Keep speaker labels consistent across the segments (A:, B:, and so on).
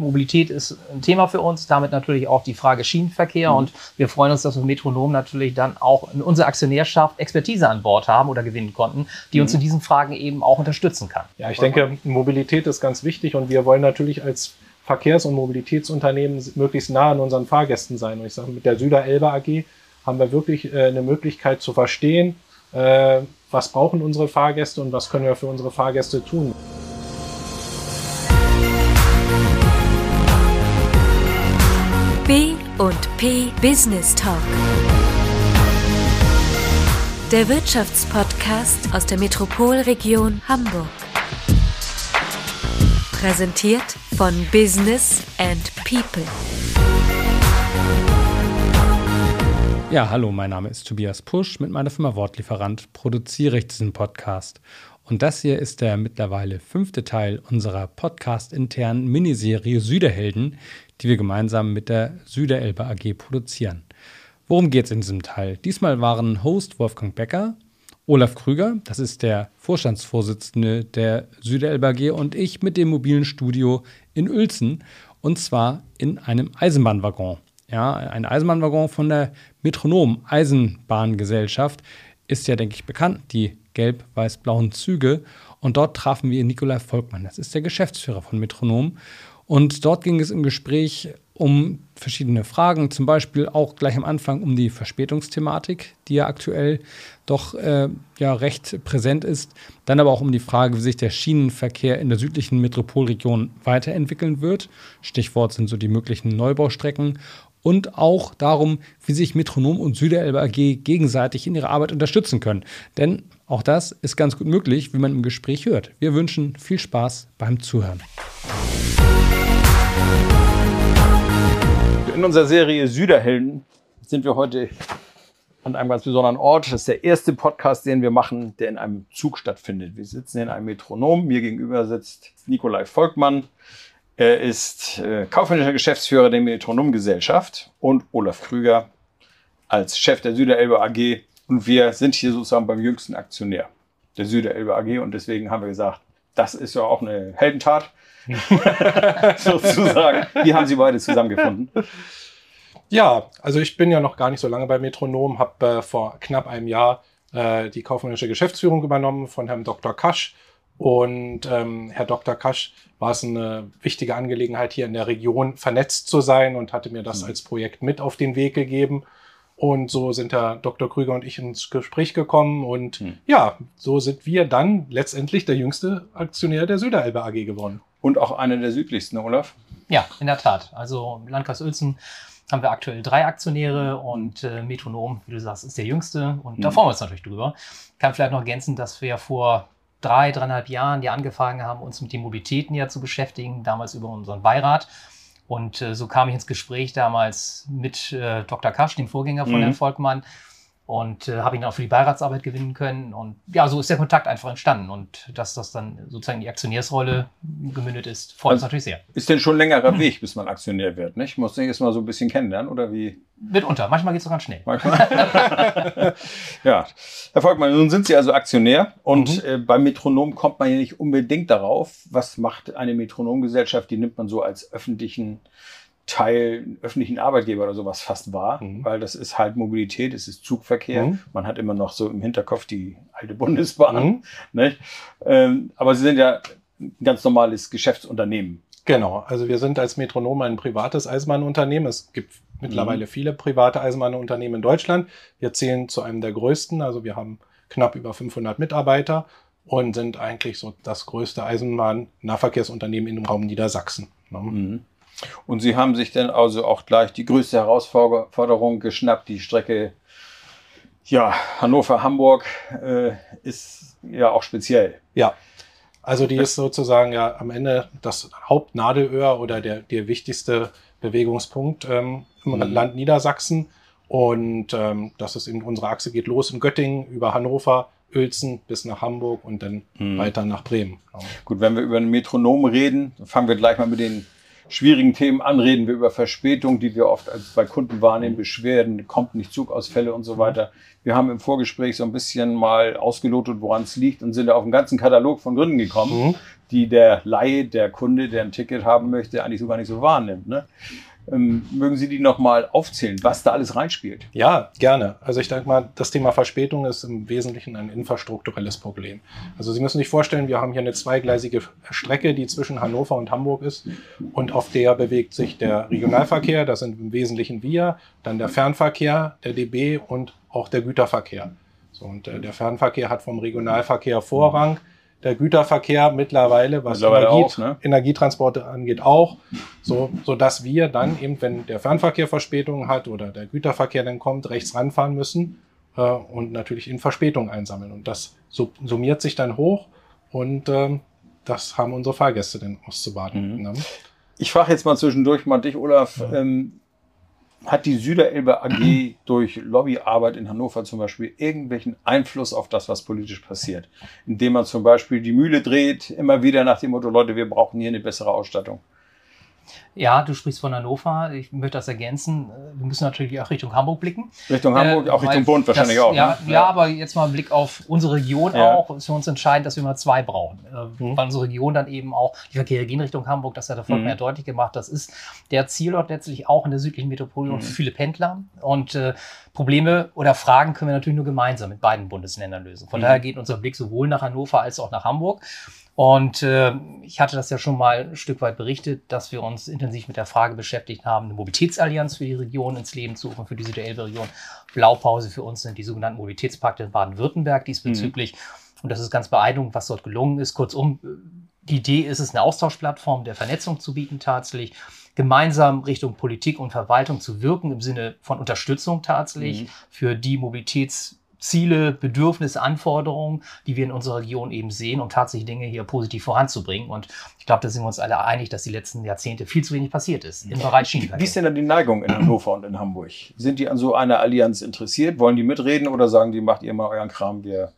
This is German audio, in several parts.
A: Mobilität ist ein Thema für uns, damit natürlich auch die Frage Schienenverkehr. Mhm. Und wir freuen uns, dass wir Metronom natürlich dann auch in unserer Aktionärschaft Expertise an Bord haben oder gewinnen konnten, die mhm. uns in diesen Fragen eben auch unterstützen kann.
B: Ja, ich denke, Mobilität ist ganz wichtig und wir wollen natürlich als Verkehrs- und Mobilitätsunternehmen möglichst nah an unseren Fahrgästen sein. Und ich sage, mit der Süder Elbe AG haben wir wirklich äh, eine Möglichkeit zu verstehen, äh, was brauchen unsere Fahrgäste und was können wir für unsere Fahrgäste tun.
C: B und P Business Talk. Der Wirtschaftspodcast aus der Metropolregion Hamburg. Präsentiert von Business and People.
D: Ja, hallo, mein Name ist Tobias Pusch. Mit meiner Firma Wortlieferant produziere ich diesen Podcast. Und das hier ist der mittlerweile fünfte Teil unserer podcast-internen Miniserie Süderhelden, die wir gemeinsam mit der Süderelbe AG produzieren. Worum geht es in diesem Teil? Diesmal waren Host Wolfgang Becker, Olaf Krüger, das ist der Vorstandsvorsitzende der Süderelbe AG, und ich mit dem mobilen Studio in Uelzen, und zwar in einem Eisenbahnwaggon. Ja, ein Eisenbahnwaggon von der Metronom Eisenbahngesellschaft ist ja, denke ich, bekannt, die gelb-weiß-blauen Züge. Und dort trafen wir Nikolai Volkmann, das ist der Geschäftsführer von Metronom. Und dort ging es im Gespräch um verschiedene Fragen, zum Beispiel auch gleich am Anfang um die Verspätungsthematik, die ja aktuell doch äh, ja recht präsent ist. Dann aber auch um die Frage, wie sich der Schienenverkehr in der südlichen Metropolregion weiterentwickeln wird. Stichwort sind so die möglichen Neubaustrecken und auch darum, wie sich Metronom und Süderelbe AG gegenseitig in ihrer Arbeit unterstützen können. Denn auch das ist ganz gut möglich, wie man im Gespräch hört. Wir wünschen viel Spaß beim Zuhören.
E: In unserer Serie Süderhelden sind wir heute an einem ganz besonderen Ort. Das ist der erste Podcast, den wir machen, der in einem Zug stattfindet. Wir sitzen in einem Metronom. Mir gegenüber sitzt Nikolai Volkmann, er ist äh, kaufmännischer Geschäftsführer der Metronom-Gesellschaft und Olaf Krüger als Chef der Süderelbe AG. Und wir sind hier sozusagen beim jüngsten Aktionär der Süderelbe AG. Und deswegen haben wir gesagt, das ist ja auch eine Heldentat, sozusagen. Wie haben Sie beide zusammengefunden?
B: Ja, also ich bin ja noch gar nicht so lange bei Metronom, habe äh, vor knapp einem Jahr äh, die kaufmännische Geschäftsführung übernommen von Herrn Dr. Kasch. Und ähm, Herr Dr. Kasch war es eine wichtige Angelegenheit, hier in der Region vernetzt zu sein und hatte mir das mhm. als Projekt mit auf den Weg gegeben. Und so sind Herr Dr. Krüger und ich ins Gespräch gekommen. Und mhm. ja, so sind wir dann letztendlich der jüngste Aktionär der Süderelbe AG geworden.
E: Und auch einer der südlichsten, Olaf?
A: Ja, in der Tat. Also im Landkreis Uelzen haben wir aktuell drei Aktionäre und äh, Metronom, wie du sagst, ist der jüngste. Und mhm. da freuen wir uns natürlich drüber. Kann vielleicht noch ergänzen, dass wir vor drei, dreieinhalb Jahren ja angefangen haben, uns mit den Mobilitäten ja zu beschäftigen, damals über unseren Beirat. Und äh, so kam ich ins Gespräch damals mit äh, Dr. Kasch, dem Vorgänger von mhm. Herrn Volkmann, und äh, habe ihn auch für die Beiratsarbeit gewinnen können. Und ja, so ist der Kontakt einfach entstanden. Und dass das dann sozusagen in die Aktionärsrolle gemündet ist, freut uns also natürlich sehr.
E: Ist denn schon ein längerer Weg, bis man Aktionär wird, nicht? Muss ich erst mal so ein bisschen kennenlernen, oder wie?
A: Mitunter. Manchmal geht es auch ganz schnell.
E: ja. Herr Volkmann, nun sind Sie also Aktionär und mhm. äh, beim Metronom kommt man ja nicht unbedingt darauf. Was macht eine Metronomgesellschaft? Die nimmt man so als öffentlichen Teil öffentlichen Arbeitgeber oder sowas fast wahr, mhm. weil das ist halt Mobilität, es ist Zugverkehr. Mhm. Man hat immer noch so im Hinterkopf die alte Bundesbahn. Mhm. Ähm, aber Sie sind ja ein ganz normales Geschäftsunternehmen.
B: Genau, also wir sind als Metronom ein privates Eisenbahnunternehmen. Es gibt mittlerweile mhm. viele private Eisenbahnunternehmen in Deutschland. Wir zählen zu einem der größten, also wir haben knapp über 500 Mitarbeiter und sind eigentlich so das größte Eisenbahn-Nahverkehrsunternehmen im Raum Niedersachsen. Ne? Mhm.
E: Und Sie haben sich dann also auch gleich die größte Herausforderung geschnappt, die Strecke ja, Hannover-Hamburg äh, ist ja auch speziell.
B: Ja, also die ist sozusagen ja am Ende das Hauptnadelöhr oder der, der wichtigste Bewegungspunkt ähm, im mhm. Land Niedersachsen. Und ähm, das ist eben unsere Achse geht los in Göttingen über Hannover, Uelzen bis nach Hamburg und dann mhm. weiter nach Bremen.
E: Gut, wenn wir über ein Metronom reden, fangen wir gleich mal mit den schwierigen Themen an, reden wir über Verspätung, die wir oft als bei Kunden wahrnehmen, Beschwerden, kommt nicht Zugausfälle und so weiter. Wir haben im Vorgespräch so ein bisschen mal ausgelotet, woran es liegt und sind auf einen ganzen Katalog von Gründen gekommen,
B: Mhm.
E: die der Laie, der Kunde, der ein Ticket haben möchte, eigentlich so gar nicht so wahrnimmt. Ne? Ähm, mögen Sie die nochmal aufzählen, was da alles reinspielt?
B: Ja, gerne. Also ich denke mal, das Thema Verspätung ist im Wesentlichen ein infrastrukturelles Problem. Also Sie müssen sich vorstellen, wir haben hier eine zweigleisige Strecke, die zwischen Hannover und Hamburg ist und auf der bewegt sich der Regionalverkehr, das sind im Wesentlichen wir, dann der Fernverkehr, der DB und auch der Güterverkehr. So, und äh, der Fernverkehr hat vom Regionalverkehr Vorrang. Der Güterverkehr mittlerweile, was
E: Mittlerweile
B: Energie,
E: auch, ne?
B: Energietransporte angeht, auch, so, so dass wir dann eben, wenn der Fernverkehr Verspätungen hat oder der Güterverkehr dann kommt, rechts ranfahren müssen äh, und natürlich in Verspätung einsammeln. Und das su- summiert sich dann hoch und ähm, das haben unsere Fahrgäste dann auszubaden.
E: Mhm.
B: Ne?
E: Ich frage jetzt mal zwischendurch mal dich, Olaf. Ähm, hat die Süderelbe AG durch Lobbyarbeit in Hannover zum Beispiel irgendwelchen Einfluss auf das, was politisch passiert? Indem man zum Beispiel die Mühle dreht, immer wieder nach dem Motto, Leute, wir brauchen hier eine bessere Ausstattung.
A: Ja, du sprichst von Hannover. Ich möchte das ergänzen. Wir müssen natürlich auch Richtung Hamburg blicken.
E: Richtung Hamburg,
A: Äh,
E: auch Richtung Bund wahrscheinlich
A: das,
E: auch.
A: Ja,
E: ne?
A: ja. aber jetzt mal ein Blick auf unsere Region
E: Ja.
A: auch. Ist für uns entscheidend, dass wir mal zwei brauchen. Äh,
B: Mhm.
A: Weil unsere Region dann eben auch, die Verkehre gehen Richtung Hamburg, das hat der Volkmann
E: Mhm.
A: ja deutlich gemacht. Das ist der Zielort letztlich auch in der südlichen Metropole
E: Mhm.
A: für viele Pendler. Und äh, Probleme oder Fragen können wir natürlich nur gemeinsam mit beiden Bundesländern lösen. Von
E: Mhm.
A: daher geht unser Blick sowohl nach Hannover als auch nach Hamburg. Und äh, ich hatte das ja schon mal ein Stück weit berichtet, dass wir uns intensiv mit der Frage beschäftigt haben, eine Mobilitätsallianz für die Region ins Leben zu rufen, für die Süderelbe-Region. Blaupause für uns sind die sogenannten Mobilitätspakte in Baden-Württemberg diesbezüglich. Und das ist ganz beeindruckend, was dort gelungen ist. Kurzum, die Idee ist es, eine Austauschplattform der Vernetzung zu bieten, tatsächlich gemeinsam Richtung Politik und Verwaltung zu wirken, im Sinne von Unterstützung tatsächlich
E: Mhm.
A: für die Mobilitätsziele, Bedürfnisse, Anforderungen, die wir in unserer Region eben sehen, um tatsächlich Dinge hier positiv voranzubringen. Und ich glaube, da sind wir uns alle einig, dass die letzten Jahrzehnte viel zu wenig passiert ist im Bereich
E: Wie
A: Schienenverkehr.
E: ist denn da die Neigung in Hannover und in Hamburg? Sind die an so einer Allianz interessiert? Wollen die mitreden oder sagen die, macht ihr mal euren Kram, wir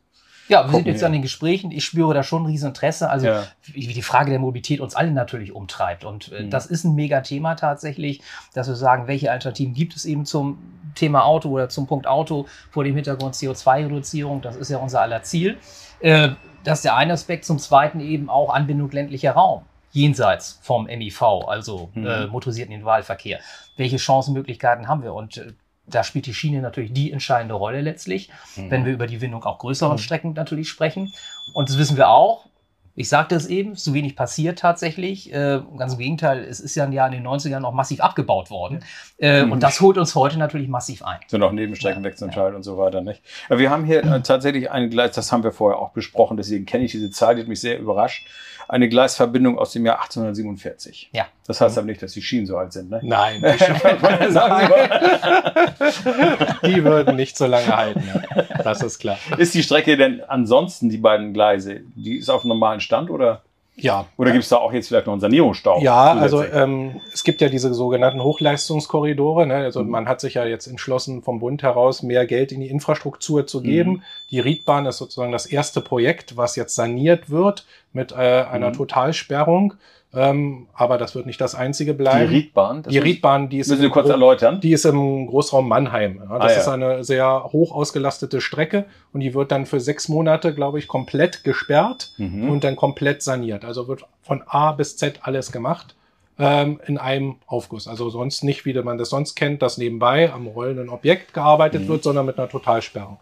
A: Ja, wir sind jetzt an den Gesprächen. Ich spüre da schon ein Rieseninteresse. Also
E: Ja.
A: wie die Frage der Mobilität uns alle natürlich umtreibt. Und äh,
E: Mhm.
A: das ist ein Megathema tatsächlich, dass wir sagen, welche Alternativen gibt es eben zum Thema Auto oder zum Punkt Auto vor dem Hintergrund CO2-Reduzierung. Das ist ja unser aller Ziel. Äh, das ist der eine Aspekt. Zum zweiten eben auch Anbindung ländlicher Raum. Jenseits vom MIV, also
E: Mhm.
A: äh, motorisierten Individualverkehr. Welche Chancenmöglichkeiten haben wir? Und äh, da spielt die Schiene natürlich die entscheidende Rolle letztlich, wenn wir über die Windung auch größeren
B: Mhm.
A: Strecken natürlich sprechen. Und das wissen wir auch. Ich sagte es eben, so wenig passiert tatsächlich. Äh, ganz im Gegenteil, es ist ja in den 90ern auch massiv abgebaut worden. Äh,
E: Mhm.
A: Und das holt uns heute natürlich massiv ein.
E: sind auch Nebenstreckenwechselentscheid und so weiter, nicht? Aber wir haben hier äh, tatsächlich ein Gleis, das haben wir vorher auch besprochen, deswegen kenne ich diese Zahl, die hat mich sehr überrascht. Eine Gleisverbindung aus dem Jahr 1847.
A: Ja.
E: Das heißt aber nicht, dass die Schienen so alt sind, ne?
B: Nein, die,
E: Sagen Sie mal.
B: die würden nicht so lange halten. Ja. Das ist klar.
E: Ist die Strecke denn ansonsten, die beiden Gleise, die ist auf normalen Stand oder,
B: Ja,
E: oder gibt es da auch jetzt vielleicht noch einen Sanierungsstau?
B: Ja, also ähm, es gibt ja diese sogenannten Hochleistungskorridore. Ne? Also
E: Mhm.
B: man hat sich ja jetzt entschlossen, vom Bund heraus mehr Geld in die Infrastruktur zu geben.
E: Mhm.
B: Die Riedbahn ist sozusagen das erste Projekt, was jetzt saniert wird mit äh, einer
E: Mhm.
B: Totalsperrung. Ähm, aber das wird nicht das einzige
E: die
B: bleiben.
E: Riedbahn, das
B: die Riedbahn, die ist,
E: müssen
B: im
E: kurz
B: Gro-
E: erläutern.
B: die ist im Großraum Mannheim. Ja, das
E: Ah, ja.
B: ist eine sehr hoch ausgelastete Strecke und die wird dann für sechs Monate, glaube ich, komplett gesperrt
E: Mhm.
B: und dann komplett saniert. Also wird von A bis Z alles gemacht ähm, in einem Aufguss. Also sonst nicht, wie man das sonst kennt, dass nebenbei am rollenden Objekt gearbeitet
E: Mhm.
B: wird, sondern mit einer Totalsperrung.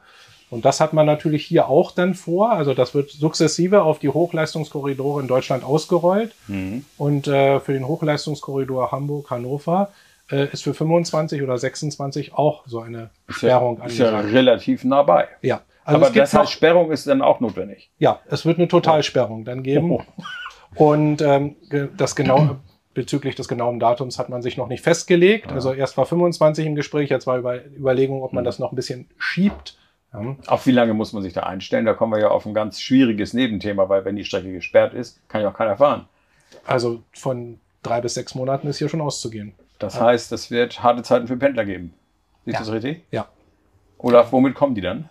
B: Und das hat man natürlich hier auch dann vor. Also das wird sukzessive auf die Hochleistungskorridore in Deutschland ausgerollt.
E: Mhm.
B: Und äh, für den Hochleistungskorridor Hamburg-Hannover äh, ist für 25 oder 26 auch so eine
E: Ist ja,
B: Sperrung
E: ist ja
B: angesagt.
E: relativ nah bei.
B: Ja, also
E: aber das heißt,
B: noch,
E: Sperrung ist dann auch notwendig.
B: ja, es wird eine Totalsperrung dann geben.
E: Oh.
B: Und ähm, das genau bezüglich des genauen Datums hat man sich noch nicht festgelegt. Also erst war 25 im Gespräch, jetzt war über Überlegung, ob man
E: Mhm.
B: das noch ein bisschen schiebt. Ja.
E: Auf wie lange muss man sich da einstellen? Da kommen wir ja auf ein ganz schwieriges Nebenthema, weil wenn die Strecke gesperrt ist, kann ja auch keiner fahren.
B: Also von drei bis sechs Monaten ist hier schon auszugehen.
E: Das heißt, es wird harte Zeiten für Pendler geben. Siehst du
A: Ja.
E: das richtig?
B: Ja.
E: Olaf, womit kommen die dann?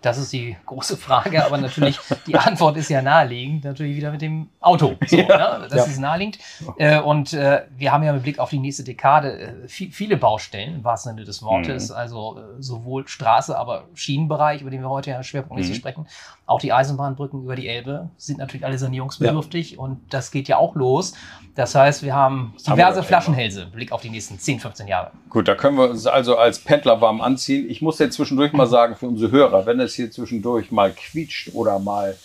A: Das ist die große Frage, aber natürlich die Antwort ist ja naheliegend, natürlich wieder mit dem Auto. So, ja, ne? Das ja. ist naheliegend. Äh, und äh, wir haben ja mit Blick auf die nächste Dekade äh, viel, viele Baustellen, im wahrsten Sinne des Wortes. Mhm. Also sowohl Straße, aber Schienenbereich, über den wir heute ja schwerpunktmäßig mhm. sprechen. Auch die Eisenbahnbrücken über die Elbe sind natürlich alle sanierungsbedürftig ja. und das geht ja auch los. Das heißt, wir haben diverse Flaschenhälse, Blick auf die nächsten 10, 15 Jahre.
E: Gut, da können wir uns also als Pendler warm anziehen. Ich muss jetzt zwischendurch mal sagen, für unsere Hörer, wenn es hier zwischendurch mal quietscht oder mal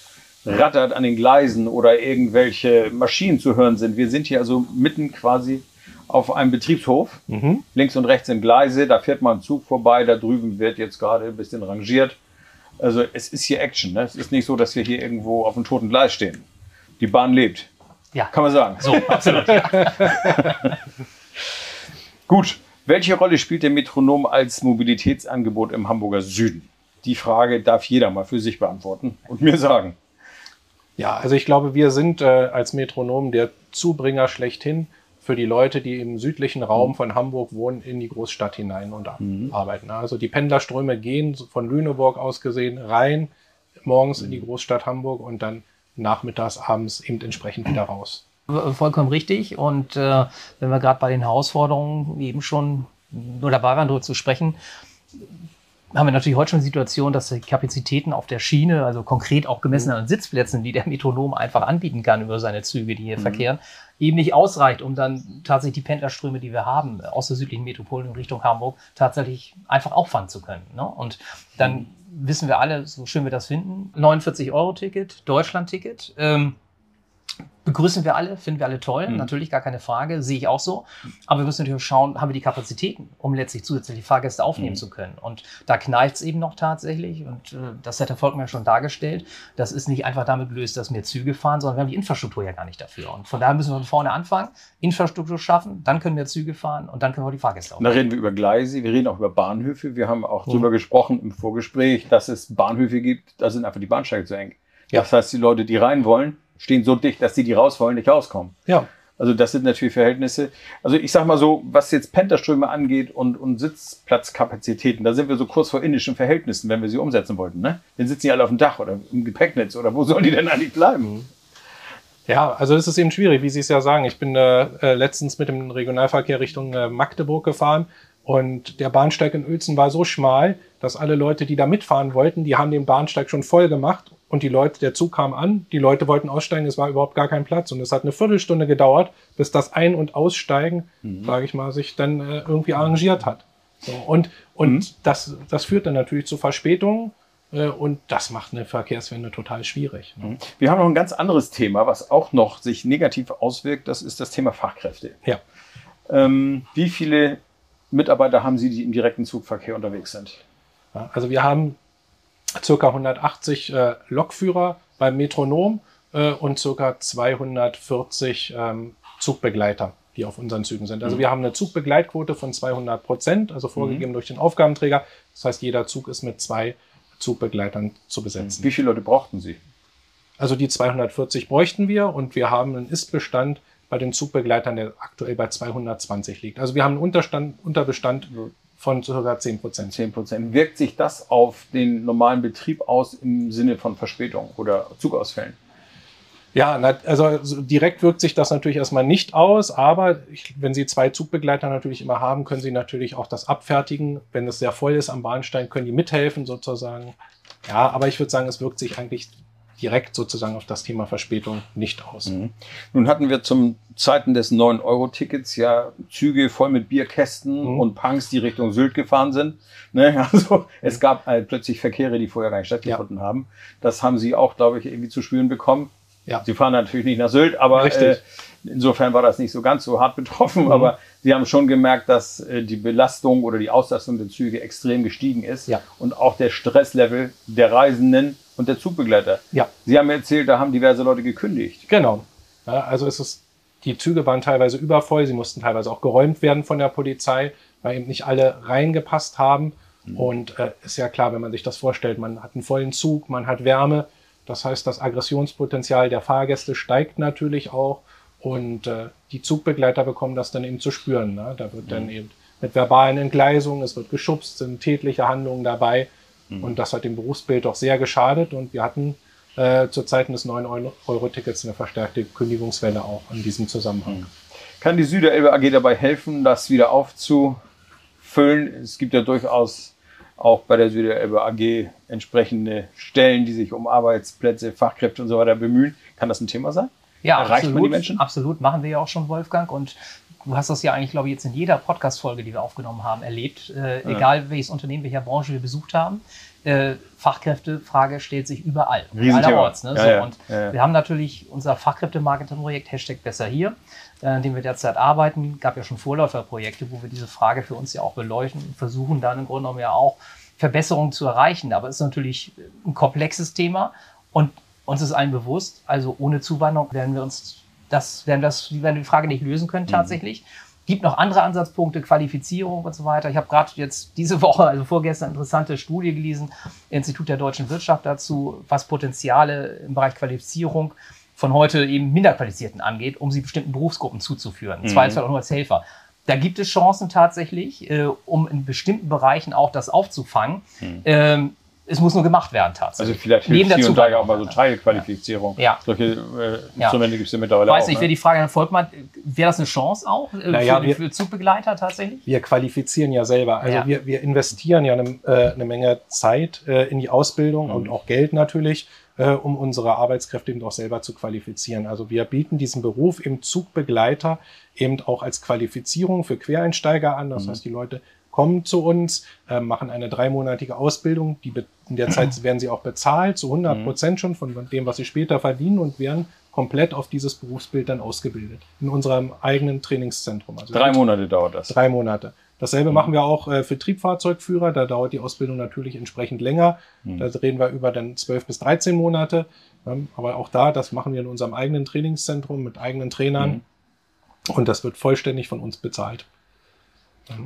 E: rattert an den Gleisen oder irgendwelche Maschinen zu hören sind. Wir sind hier also mitten quasi auf einem Betriebshof. Mhm. Links und rechts sind Gleise, da fährt mal ein Zug vorbei, da drüben wird jetzt gerade ein bisschen rangiert. Also es ist hier Action. Ne? Es ist nicht so, dass wir hier irgendwo auf einem toten Gleis stehen. Die Bahn lebt. Ja. Kann man sagen. So, absolut. Gut. Welche Rolle spielt der Metronom als Mobilitätsangebot im Hamburger Süden? Die Frage darf jeder mal für sich beantworten und mir sagen.
B: Ja, also ich glaube, wir sind äh, als Metronom der Zubringer schlechthin für die Leute, die im südlichen Raum mhm. von Hamburg wohnen, in die Großstadt hinein und mhm. arbeiten. Also die Pendlerströme gehen von Lüneburg aus gesehen rein, morgens mhm. in die mhm. Großstadt Hamburg und dann nachmittags, abends eben entsprechend wieder raus.
A: Vollkommen richtig. Und äh, wenn wir gerade bei den Herausforderungen eben schon nur dabei waren, darüber zu sprechen, haben wir natürlich heute schon die Situation, dass die Kapazitäten auf der Schiene, also konkret auch gemessen mhm. an Sitzplätzen, die der Metronom einfach anbieten kann über seine Züge, die hier mhm. verkehren, eben nicht ausreicht, um dann tatsächlich die Pendlerströme, die wir haben, aus der südlichen Metropole in Richtung Hamburg, tatsächlich einfach auffahren zu können. Ne? Und dann mhm. wissen wir alle, so schön wir das finden, 49 Euro Ticket, Deutschland-Ticket. Ähm, begrüßen wir alle, finden wir alle toll, mhm. natürlich gar keine Frage, sehe ich auch so. Aber wir müssen natürlich schauen, haben wir die Kapazitäten, um letztlich zusätzliche Fahrgäste aufnehmen mhm. zu können. Und da knallt es eben noch tatsächlich. Und äh, das hat der Volkmann ja schon dargestellt. Das ist nicht einfach damit gelöst, dass mehr Züge fahren, sondern wir haben die Infrastruktur ja gar nicht dafür. Und von daher müssen wir von vorne anfangen, Infrastruktur schaffen, dann können wir Züge fahren und dann können wir die Fahrgäste
E: aufnehmen. Da reden wir über Gleise, wir reden auch über Bahnhöfe. Wir haben auch mhm. darüber gesprochen im Vorgespräch, dass es Bahnhöfe gibt, da sind einfach die Bahnsteige zu eng. Ja. Das heißt, die Leute, die rein wollen, stehen so dicht, dass die, die raus wollen, nicht rauskommen. Ja. Also das sind natürlich Verhältnisse. Also ich sag mal so, was jetzt Penterströme angeht und, und Sitzplatzkapazitäten, da sind wir so kurz vor indischen Verhältnissen, wenn wir sie umsetzen wollten. Ne? Dann sitzen die alle auf dem Dach oder im Gepäcknetz oder wo sollen die denn eigentlich bleiben?
B: Ja, also es ist eben schwierig, wie Sie es ja sagen. Ich bin äh, äh, letztens mit dem Regionalverkehr Richtung äh, Magdeburg gefahren und der Bahnsteig in Uelzen war so schmal, dass alle Leute, die da mitfahren wollten, die haben den Bahnsteig schon voll gemacht und die Leute, der Zug kam an, die Leute wollten aussteigen, es war überhaupt gar kein Platz. Und es hat eine Viertelstunde gedauert, bis das Ein- und Aussteigen, mhm. sage ich mal, sich dann äh, irgendwie arrangiert hat. So, und und mhm. das, das führt dann natürlich zu Verspätungen. Äh, und das macht eine Verkehrswende total schwierig.
E: Ne? Mhm. Wir haben noch ein ganz anderes Thema, was auch noch sich negativ auswirkt. Das ist das Thema Fachkräfte. Ja. Ähm, wie viele Mitarbeiter haben Sie, die im direkten Zugverkehr unterwegs sind?
B: Also wir haben circa 180 äh, Lokführer beim Metronom äh, und circa 240 ähm, Zugbegleiter, die auf unseren Zügen sind. Also mhm. wir haben eine Zugbegleitquote von 200 Prozent, also vorgegeben mhm. durch den Aufgabenträger. Das heißt, jeder Zug ist mit zwei Zugbegleitern zu besetzen.
E: Wie viele Leute brauchten Sie?
B: Also die 240 bräuchten wir und wir haben einen Ist-Bestand bei den Zugbegleitern, der aktuell bei 220 liegt. Also wir haben einen Unterstand, Unterbestand von ca. 10 Prozent.
E: 10 Prozent. Wirkt sich das auf den normalen Betrieb aus im Sinne von Verspätung oder Zugausfällen?
B: Ja, also direkt wirkt sich das natürlich erstmal nicht aus, aber ich, wenn Sie zwei Zugbegleiter natürlich immer haben, können Sie natürlich auch das abfertigen. Wenn es sehr voll ist am Bahnsteig, können die mithelfen sozusagen. Ja, aber ich würde sagen, es wirkt sich eigentlich direkt sozusagen auf das Thema Verspätung nicht aus. Mhm.
E: Nun hatten wir zum Zeiten des 9-Euro-Tickets ja Züge voll mit Bierkästen mhm. und Punks, die Richtung Sylt gefahren sind. Ne? Also es gab halt plötzlich Verkehre, die vorher gar nicht stattgefunden ja. haben. Das haben Sie auch, glaube ich, irgendwie zu spüren bekommen. Ja. Sie fahren natürlich nicht nach Sylt, aber äh, insofern war das nicht so ganz so hart betroffen. Mhm. Aber Sie haben schon gemerkt, dass äh, die Belastung oder die Auslastung der Züge extrem gestiegen ist ja. und auch der Stresslevel der Reisenden und der Zugbegleiter. Ja. Sie haben erzählt, da haben diverse Leute gekündigt.
B: Genau. Ja, also es ist, die Züge waren teilweise übervoll, sie mussten teilweise auch geräumt werden von der Polizei, weil eben nicht alle reingepasst haben. Mhm. Und äh, ist ja klar, wenn man sich das vorstellt, man hat einen vollen Zug, man hat Wärme. Das heißt, das Aggressionspotenzial der Fahrgäste steigt natürlich auch. Und äh, die Zugbegleiter bekommen das dann eben zu spüren. Ne? Da wird mhm. dann eben mit verbalen Entgleisungen, es wird geschubst, sind tätliche Handlungen dabei. Und das hat dem Berufsbild doch sehr geschadet. Und wir hatten äh, zu Zeiten des 9-Euro-Tickets eine verstärkte Kündigungswelle auch in diesem Zusammenhang.
E: Kann die Süderelbe AG dabei helfen, das wieder aufzufüllen? Es gibt ja durchaus auch bei der Süderelbe AG entsprechende Stellen, die sich um Arbeitsplätze, Fachkräfte und so weiter bemühen. Kann das ein Thema sein?
A: Ja,
E: Erreicht
A: absolut,
E: man die Menschen?
A: absolut. Machen wir ja auch schon, Wolfgang. Und du hast das ja eigentlich, glaube ich, jetzt in jeder Podcast-Folge, die wir aufgenommen haben, erlebt. Äh, Egal welches Unternehmen, welcher Branche wir besucht haben. Äh, Fachkräftefrage stellt sich überall. Allerorts. Ne?
E: Ja,
A: so,
E: ja,
A: und
E: ja, ja.
A: wir haben natürlich unser Fachkräftemarketing-Projekt Hashtag besser hier, äh, an dem wir derzeit arbeiten. Gab ja schon Vorläuferprojekte, wo wir diese Frage für uns ja auch beleuchten und versuchen dann im Grunde genommen ja auch Verbesserungen zu erreichen. Aber es ist natürlich ein komplexes Thema und uns ist allen bewusst, also ohne Zuwanderung werden wir uns das, werden das, wir werden die Frage nicht lösen können tatsächlich. Gibt noch andere Ansatzpunkte, Qualifizierung und so weiter. Ich habe gerade jetzt diese Woche, also vorgestern, eine interessante Studie gelesen, Institut der deutschen Wirtschaft dazu, was Potenziale im Bereich Qualifizierung von heute eben Minderqualifizierten angeht, um sie bestimmten Berufsgruppen zuzuführen. Im Zweifelsfall auch nur als Helfer. Da gibt es Chancen tatsächlich, äh, um in bestimmten Bereichen auch das aufzufangen. Ähm, es muss nur gemacht werden tatsächlich.
E: Also vielleicht hilft hier und da ja auch mal so Teilqualifizierung.
A: Ja.
E: Solche äh,
A: Ja.
E: Instrumente gibt es ja mittlerweile
A: Ich weiß
E: auch.
A: nicht,
E: ne?
A: wäre die Frage an Volkmann, wäre das eine Chance auch äh,
B: Naja,
A: für,
B: wir-
A: für Zugbegleiter tatsächlich?
B: Wir qualifizieren ja selber. Also
A: Ja.
B: Wir, wir investieren ja eine, äh, eine Menge Zeit äh, in die Ausbildung
A: Mhm.
B: und auch Geld natürlich, äh, um unsere Arbeitskräfte eben auch selber zu qualifizieren. Also wir bieten diesen Beruf im Zugbegleiter eben auch als Qualifizierung für Quereinsteiger an.
A: Mhm.
B: Das heißt, die Leute kommen zu uns, äh, machen eine dreimonatige Ausbildung. Die in der Zeit werden sie auch bezahlt, zu 100
A: Mhm.
B: Prozent schon von dem, was sie später verdienen und werden komplett auf dieses Berufsbild dann ausgebildet. In unserem eigenen Trainingszentrum. Also
E: Drei Monate dauert das.
B: Drei Monate. Dasselbe
E: Mhm.
B: machen wir auch äh, für Triebfahrzeugführer. Da dauert die Ausbildung natürlich entsprechend länger.
E: Mhm.
B: Da reden wir über dann 12 bis 13 Monate. Ähm, aber auch da, das machen wir in unserem eigenen Trainingszentrum mit eigenen Trainern.
E: Mhm.
B: Und das wird vollständig von uns bezahlt.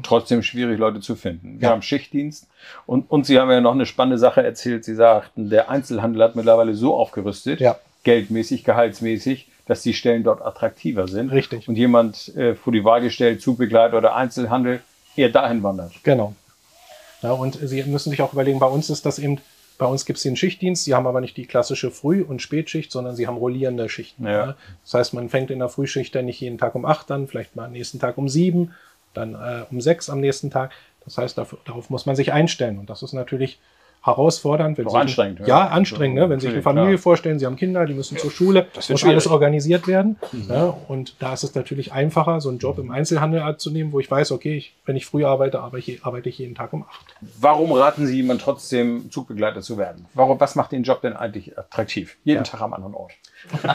E: Trotzdem schwierig, Leute zu finden. Wir
B: Ja.
E: haben Schichtdienst und, und Sie haben ja noch eine spannende Sache erzählt. Sie sagten, der Einzelhandel hat mittlerweile so aufgerüstet,
B: Ja.
E: geldmäßig, gehaltsmäßig, dass die Stellen dort attraktiver sind.
B: Richtig.
E: Und jemand äh, vor die Wahl gestellt, Zugbegleiter oder Einzelhandel, eher dahin wandert.
B: Genau. Ja, und Sie müssen sich auch überlegen, bei uns ist das eben, bei uns gibt es den Schichtdienst, Sie haben aber nicht die klassische Früh- und Spätschicht, sondern Sie haben rollierende Schichten.
E: Ja.
B: Ja. Das heißt, man fängt in der Frühschicht dann nicht jeden Tag um acht an, vielleicht mal am nächsten Tag um sieben, dann äh, um sechs am nächsten Tag. Das heißt, dafür, darauf muss man sich einstellen. Und das ist natürlich herausfordernd. Wenn Sie,
E: anstrengend, ja.
B: Ja, anstrengend. Ne? Wenn Sie sich eine Familie
E: klar.
B: vorstellen, Sie haben Kinder, die müssen zur Schule,
E: Das
B: muss alles organisiert werden.
E: Mhm.
B: Ja? Und da ist es natürlich einfacher, so einen Job im Einzelhandel anzunehmen, wo ich weiß, okay, ich, wenn ich früh arbeite, arbeite ich, jeden Tag um acht.
E: Warum raten Sie jemand trotzdem, Zugbegleiter zu werden? Warum, was macht den Job denn eigentlich attraktiv? Jeden
B: Ja.
E: Tag am anderen Ort.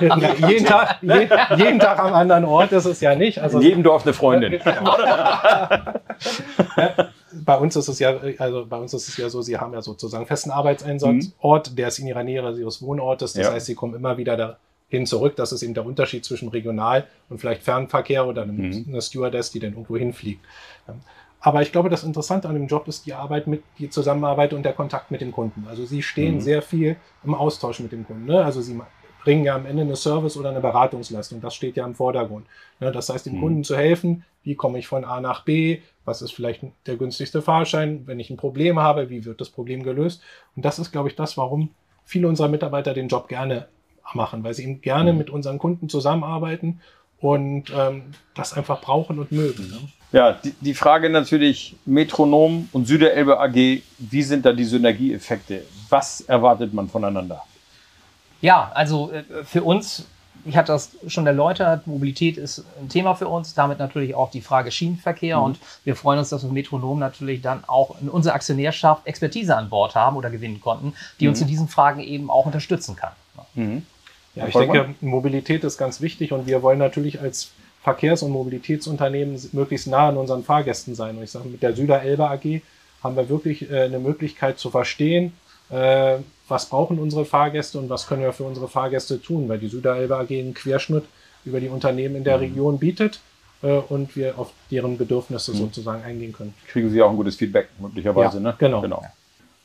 B: Ja, jeden, Tag, je, jeden Tag am anderen Ort ist es ja nicht. Also
E: In jedem Dorf eine Freundin.
B: bei uns ist es ja, also bei uns ist es ja so, sie haben ja sozusagen festen Arbeitseinsatzort, der ist in ihrer Nähe ihres Wohnortes. Das
E: Ja.
B: heißt, sie kommen immer wieder dahin zurück. Das ist eben der Unterschied zwischen Regional- und vielleicht Fernverkehr oder einem,
E: Mhm.
B: einer Stewardess, die dann irgendwo hinfliegt. Aber ich glaube, das Interessante an dem Job ist die Arbeit mit, die Zusammenarbeit und der Kontakt mit dem Kunden. Also sie stehen
E: Mhm.
B: sehr viel im Austausch mit dem Kunden. Ne? Also sie bringen ja am Ende eine Service- oder eine Beratungsleistung. Das steht ja im Vordergrund. Ne? Das heißt, dem
E: Mhm.
B: Kunden zu helfen, wie komme ich von A nach B, was ist vielleicht der günstigste Fahrschein, wenn ich ein Problem habe, wie wird das Problem gelöst. Und das ist, glaube ich, das, warum viele unserer Mitarbeiter den Job gerne machen, weil sie eben gerne
E: Mhm.
B: mit unseren Kunden zusammenarbeiten und ähm, das einfach brauchen und mögen. Ne?
E: Ja, die, die Frage natürlich Metronom und Süderelbe AG, wie sind da die Synergieeffekte? Was erwartet man voneinander?
A: Ja, also äh, für uns, ich hatte das schon erläutert, Mobilität ist ein Thema für uns, damit natürlich auch die Frage Schienenverkehr
E: Mhm.
A: und wir freuen uns, dass wir Metronom natürlich dann auch in unserer Aktionärschaft Expertise an Bord haben oder gewinnen konnten, die uns
E: Mhm.
A: in diesen Fragen eben auch unterstützen kann.
B: Ja, ich denke, Mobilität ist ganz wichtig und wir wollen natürlich als Verkehrs- und Mobilitätsunternehmen möglichst nah an unseren Fahrgästen sein. Und ich sage, mit der Süder-Elbe AG haben wir wirklich äh, eine Möglichkeit zu verstehen, äh, was brauchen unsere Fahrgäste und was können wir für unsere Fahrgäste tun, weil die Süder-Elbe AG einen Querschnitt über die Unternehmen in der Region bietet äh, und wir auf deren Bedürfnisse sozusagen eingehen können.
E: Kriegen Sie auch ein gutes Feedback, möglicherweise,
B: Ja,
E: ne?
B: genau.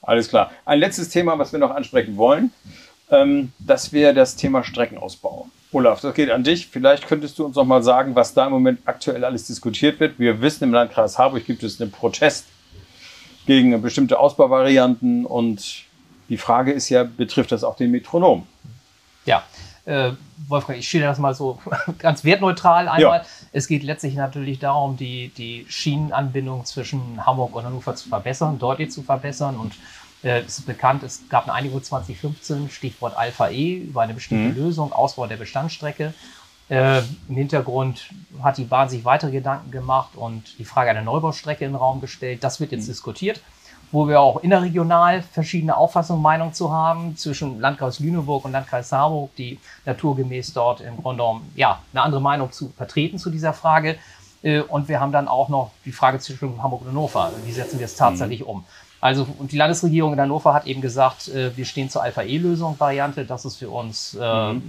E: Alles klar. Ein letztes Thema, was wir noch ansprechen wollen, ähm, das wäre das Thema Streckenausbau. Olaf, das geht an dich. Vielleicht könntest du uns noch mal sagen, was da im Moment aktuell alles diskutiert wird. Wir wissen, im Landkreis Harburg gibt es eine Protestbewegung gegen bestimmte Ausbauvarianten. Und die Frage ist ja, betrifft das auch den Metronom?
A: Ja, äh, Wolfgang, ich schilder das mal so ganz wertneutral einmal. Ja. Es geht letztlich natürlich darum, die, die Schienenanbindung zwischen Hamburg und Hannover zu verbessern, deutlich zu verbessern. Und äh, es ist bekannt, es gab eine Einigung 2015, Stichwort Alpha E, über eine bestimmte mhm. Lösung, Ausbau der Bestandsstrecke. Äh, Im Hintergrund hat die Bahn sich weitere Gedanken gemacht und die Frage einer Neubaustrecke in den Raum gestellt. Das wird jetzt mhm. diskutiert wo wir auch innerregional verschiedene Auffassungen, Meinungen zu haben zwischen Landkreis Lüneburg und Landkreis Saarburg, die naturgemäß dort im Grunde genommen ja, eine andere Meinung zu vertreten zu dieser Frage. Äh, und wir haben dann auch noch die Frage zwischen Hamburg und Hannover. Wie setzen wir es tatsächlich mhm. um? Also, und die Landesregierung in Hannover hat eben gesagt, äh, wir stehen zur Alpha-E-Lösung-Variante. Das ist für uns äh, mhm.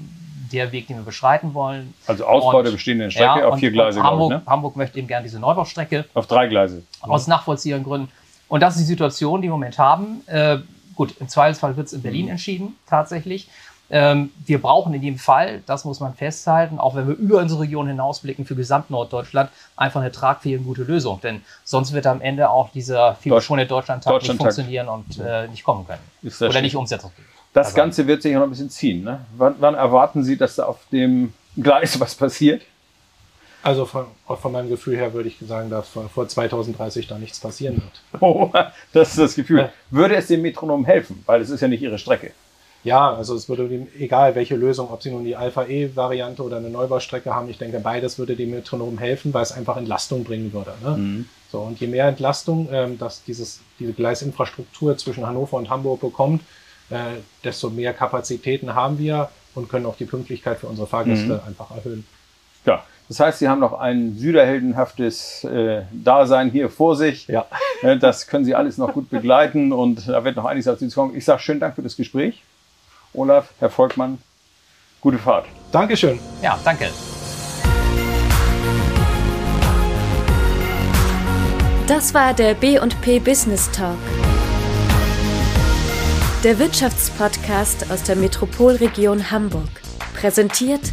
A: der Weg, den wir beschreiten wollen.
E: Also Ausbau und, der bestehenden Strecke ja, auf vier Gleise.
A: Hamburg,
E: ich,
A: ne? Hamburg möchte eben gerne diese Neubaustrecke.
E: Auf drei Gleise.
A: Aus nachvollziehbaren Gründen. Und das ist die Situation, die wir im Moment haben. Äh, gut, im Zweifelsfall wird es in Berlin mhm. entschieden, tatsächlich. Ähm, wir brauchen in jedem Fall, das muss man festhalten, auch wenn wir über unsere Region hinausblicken, für Gesamtnorddeutschland einfach eine tragfähige und gute Lösung. Denn sonst wird am Ende auch dieser vielbeschworene Deutschlandtag Deutschland nicht funktionieren und äh, nicht kommen können. Oder schön. nicht umsetzen.
E: Das also, Ganze wird sich noch ein bisschen ziehen. Ne? Wann, wann erwarten Sie, dass da auf dem Gleis was passiert?
B: Also von, von meinem Gefühl her würde ich sagen, dass vor 2030 da nichts passieren wird.
E: Oh, das ist das Gefühl. Würde es dem Metronom helfen? Weil es ist ja nicht ihre Strecke.
B: Ja, also es würde dem, egal welche Lösung, ob sie nun die Alpha-E-Variante oder eine Neubaustrecke haben, ich denke, beides würde dem Metronom helfen, weil es einfach Entlastung bringen würde. Ne? Mhm. So, und je mehr Entlastung, ähm, dass dieses, diese Gleisinfrastruktur zwischen Hannover und Hamburg bekommt, äh, desto mehr Kapazitäten haben wir und können auch die Pünktlichkeit für unsere Fahrgäste mhm. einfach erhöhen.
E: Ja, das heißt, Sie haben noch ein süderheldenhaftes äh, Dasein hier vor sich. Ja. Äh, das können Sie alles noch gut begleiten und da wird noch einiges auf Sie kommen. Ich sage schönen Dank für das Gespräch. Olaf, Herr Volkmann, gute Fahrt.
B: Dankeschön.
A: Ja, danke.
C: Das war der B&P Business Talk. Der Wirtschaftspodcast aus der Metropolregion Hamburg. Präsentiert